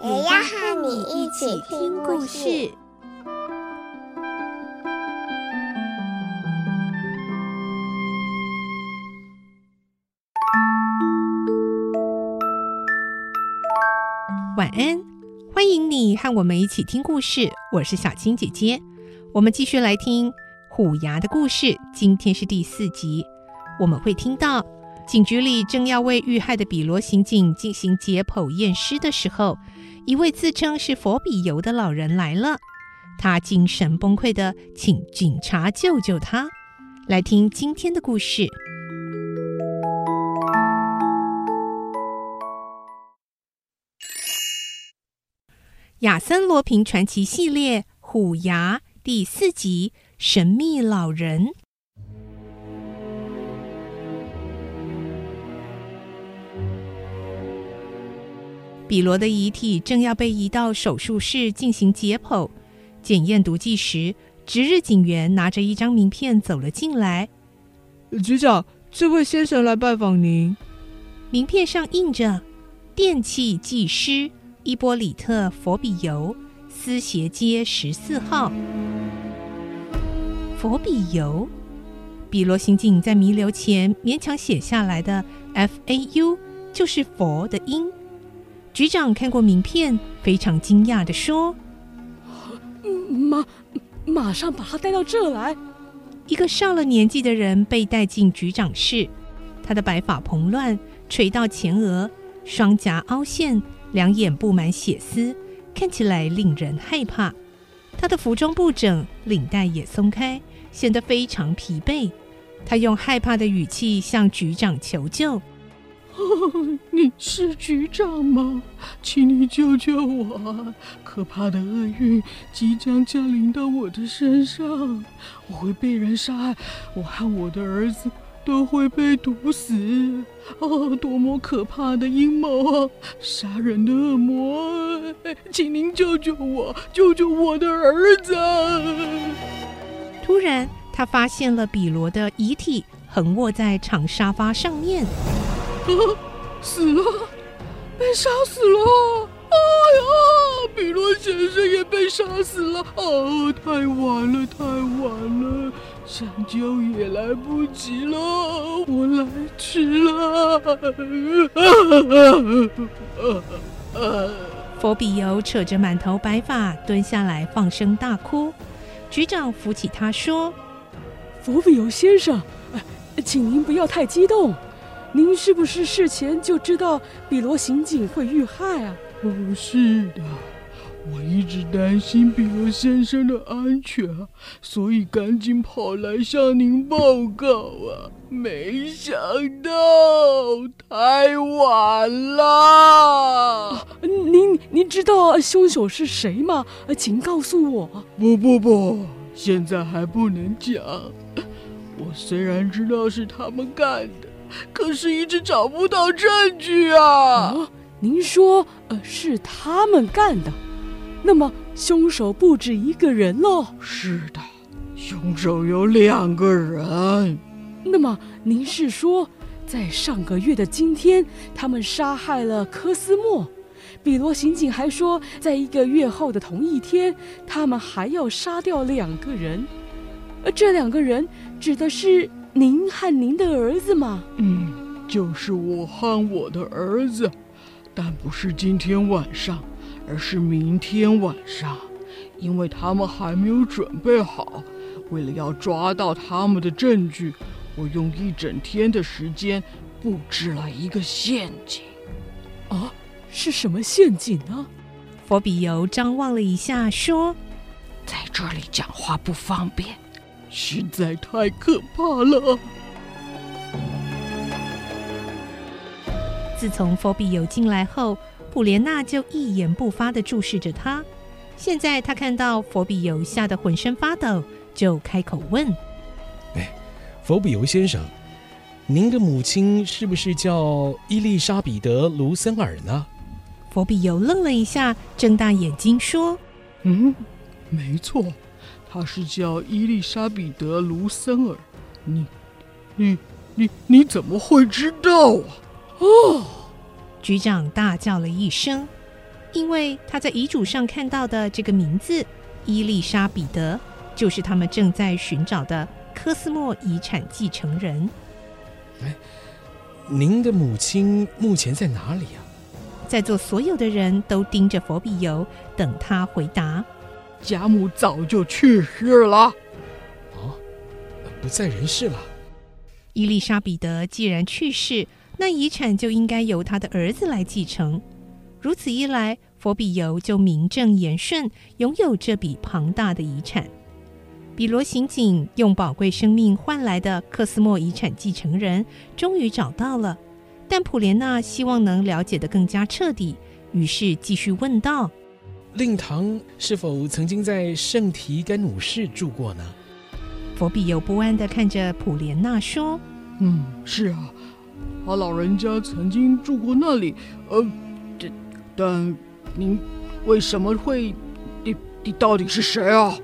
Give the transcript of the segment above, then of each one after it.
也要和你一起听故事。晚安，欢迎你和我们一起听故事。我是小青姐姐，我们继续来听虎牙的故事。今天是第四集，我们会听到警局里正要为遇害的比罗刑警进行解剖验尸的时候，一位自称是佛比尤的老人来了，他精神崩溃的请警察救救他。来听今天的故事。亚森罗平传奇系列《虎牙》第四集《神秘老人》。比罗的遗体正要被移到手术室进行解剖、检验毒剂时，值日警员拿着一张名片走了进来。局长，这位先生来拜访您。名片上印着“电气技师”。伊波里特·佛比尤，斯鞋街十四号。佛比尤，比罗刑警在弥留前勉强写下来的 “F A U” 就是“佛”的音。局长看过名片，非常惊讶的说：“马马上把他带到这来。”一个上了年纪的人被带进局长室，他的白发蓬乱，垂到前额，双颊凹陷。两眼布满血丝，看起来令人害怕。他的服装不整，领带也松开，显得非常疲惫。他用害怕的语气向局长求救：“哦，你是局长吗？请你救救我！可怕的厄运即将降临到我的身上，我会被人杀害，我和我的儿子。”都会被毒死！哦，多么可怕的阴谋啊！杀人的恶魔！请您救救我，救救我的儿子！突然，他发现了比罗的遗体横卧在长沙发上面。啊，死了，被杀死了！哎呀，比罗先生也被杀死了！哦，太晚了，太晚了。抢救也来不及了，我来迟了。佛比尤扯着满头白发蹲下来，放声大哭。局长扶起他说：“佛比尤先生，请您不要太激动。您是不是事前就知道比罗刑警会遇害啊？”“不，是的。”我一直担心比罗先生的安全，所以赶紧跑来向您报告啊！没想到太晚了。您您知道凶手是谁吗？请告诉我。不不不，现在还不能讲。我虽然知道是他们干的，可是一直找不到证据啊。啊，您说，呃，是他们干的？那么，凶手不止一个人喽？是的，凶手有两个人。那么，您是说，在上个月的今天，他们杀害了科斯莫？比罗刑警还说，在一个月后的同一天，他们还要杀掉两个人。而这两个人指的是您和您的儿子吗？嗯，就是我和我的儿子，但不是今天晚上。而是明天晚上，因为他们还没有准备好。为了要抓到他们的证据，我用一整天的时间布置了一个陷阱。啊，是什么陷阱呢？佛比尤张望了一下，说：“在这里讲话不方便，实在太可怕了。”自从佛比尤进来后。普莲娜就一言不发的注视着他。现在他看到佛比尤吓得浑身发抖，就开口问：“哎，佛比尤先生，您的母亲是不是叫伊丽莎彼得·卢森尔呢？”佛比尤愣了一下，睁大眼睛说：“嗯，没错，她是叫伊丽莎彼得·卢森尔。你、你、你、你怎么会知道啊？”哦，局长大叫了一声，因为他在遗嘱上看到的这个名字“伊丽莎彼得”，就是他们正在寻找的科斯莫遗产继承人。哎，您的母亲目前在哪里啊？在座所有的人都盯着佛比尤，等他回答。家母早就去世了。哦，不在人世了。伊丽莎彼得既然去世，那遗产就应该由他的儿子来继承。如此一来，佛比尤就名正言顺拥有这笔庞大的遗产。比罗刑警用宝贵生命换来的克斯莫遗产继承人，终于找到了。但普莲娜希望能了解得更加彻底，于是继续问道：“令堂是否曾经在圣提甘武士住过呢？”佛比尤不安地看着普莲娜说：“嗯，是啊，他老人家曾经住过那里。呃，这，但您为什么会？你你到底是谁啊？”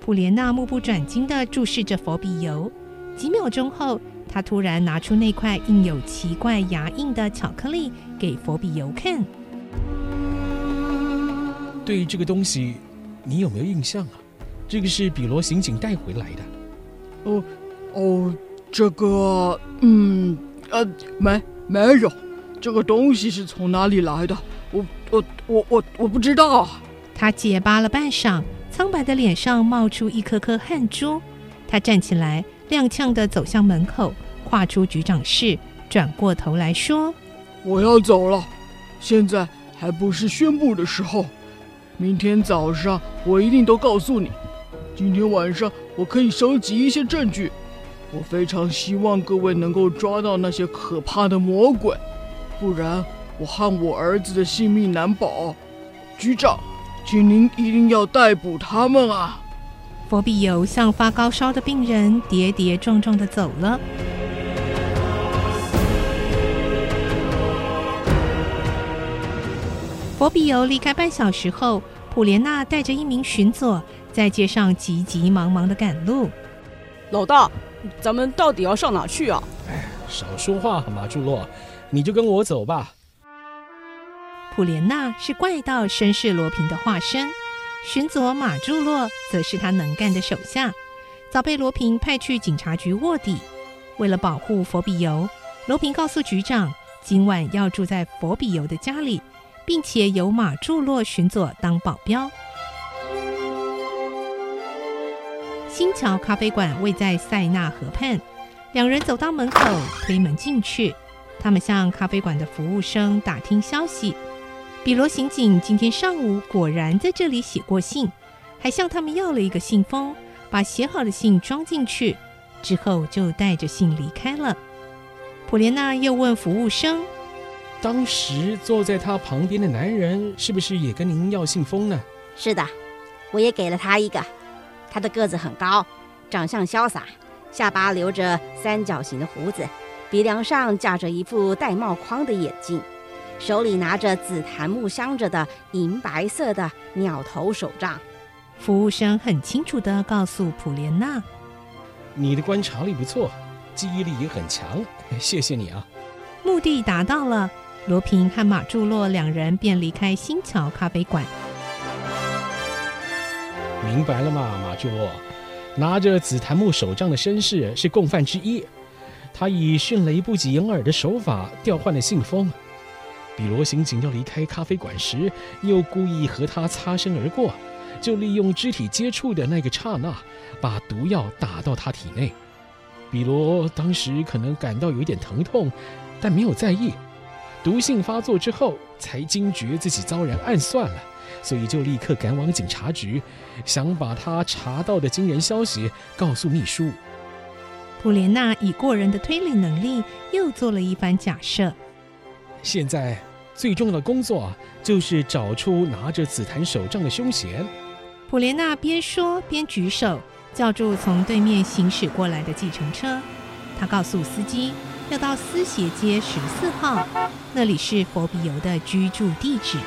普莲娜目不转睛地注视着佛比尤，几秒钟后。他突然拿出那块印有奇怪牙印的巧克力给佛比尤看。对这个东西，你有没有印象啊？这个是比罗刑警带回来的。哦哦，这个，嗯呃，没没有，这个东西是从哪里来的？我我我我我不知道。他结巴了半晌，苍白的脸上冒出一颗颗汗珠。他站起来。踉跄的走向门口，跨出局长室，转过头来说：“我要走了，现在还不是宣布的时候。明天早上我一定都告诉你。今天晚上我可以收集一些证据。我非常希望各位能够抓到那些可怕的魔鬼，不然我和我儿子的性命难保。局长，请您一定要逮捕他们啊！”佛比尤像发高烧的病人，跌跌撞撞地走了。佛比尤离开半小时后，普莲娜带着一名巡佐在街上急急忙忙的赶路。老大，咱们到底要上哪去啊？哎，少说话，马柱洛，你就跟我走吧。普莲娜是怪盗绅士罗平的化身。巡佐马柱洛则是他能干的手下，早被罗平派去警察局卧底。为了保护佛比尤，罗平告诉局长，今晚要住在佛比尤的家里，并且由马柱洛巡佐当保镖。新桥咖啡馆位在塞纳河畔，两人走到门口，推门进去。他们向咖啡馆的服务生打听消息。比罗刑警今天上午果然在这里写过信，还向他们要了一个信封，把写好的信装进去，之后就带着信离开了。普莲娜又问服务生：“当时坐在他旁边的男人是不是也跟您要信封呢？”“是的，我也给了他一个。他的个子很高，长相潇洒，下巴留着三角形的胡子，鼻梁上架着一副戴帽框的眼镜。”手里拿着紫檀木镶着的银白色的鸟头手杖，服务生很清楚地告诉普莲娜：“你的观察力不错，记忆力也很强，谢谢你啊。”目的达到了，罗平和马柱洛两人便离开新桥咖啡馆。明白了吗，马柱洛？拿着紫檀木手杖的绅士是共犯之一，他以迅雷不及掩耳的手法调换了信封。比罗刑警要离开咖啡馆时，又故意和他擦身而过，就利用肢体接触的那个刹那，把毒药打到他体内。比罗当时可能感到有一点疼痛，但没有在意。毒性发作之后，才惊觉自己遭人暗算了，所以就立刻赶往警察局，想把他查到的惊人消息告诉秘书。普莲娜以过人的推理能力，又做了一番假设。现在最重要的工作就是找出拿着紫檀手杖的凶嫌。普莲娜边说边举手，叫住从对面行驶过来的计程车。她告诉司机，要到思协街十四号，那里是佛比尤的居住地址。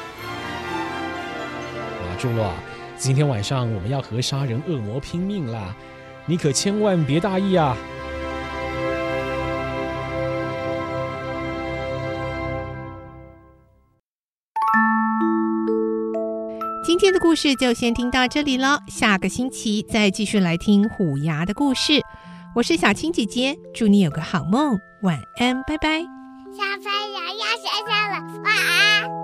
马朱洛，今天晚上我们要和杀人恶魔拼命啦，你可千万别大意啊！今天的故事就先听到这里了，下个星期再继续来听虎牙的故事。我是小青姐姐，祝你有个好梦，晚安，拜拜。小朋友要睡觉了，晚安。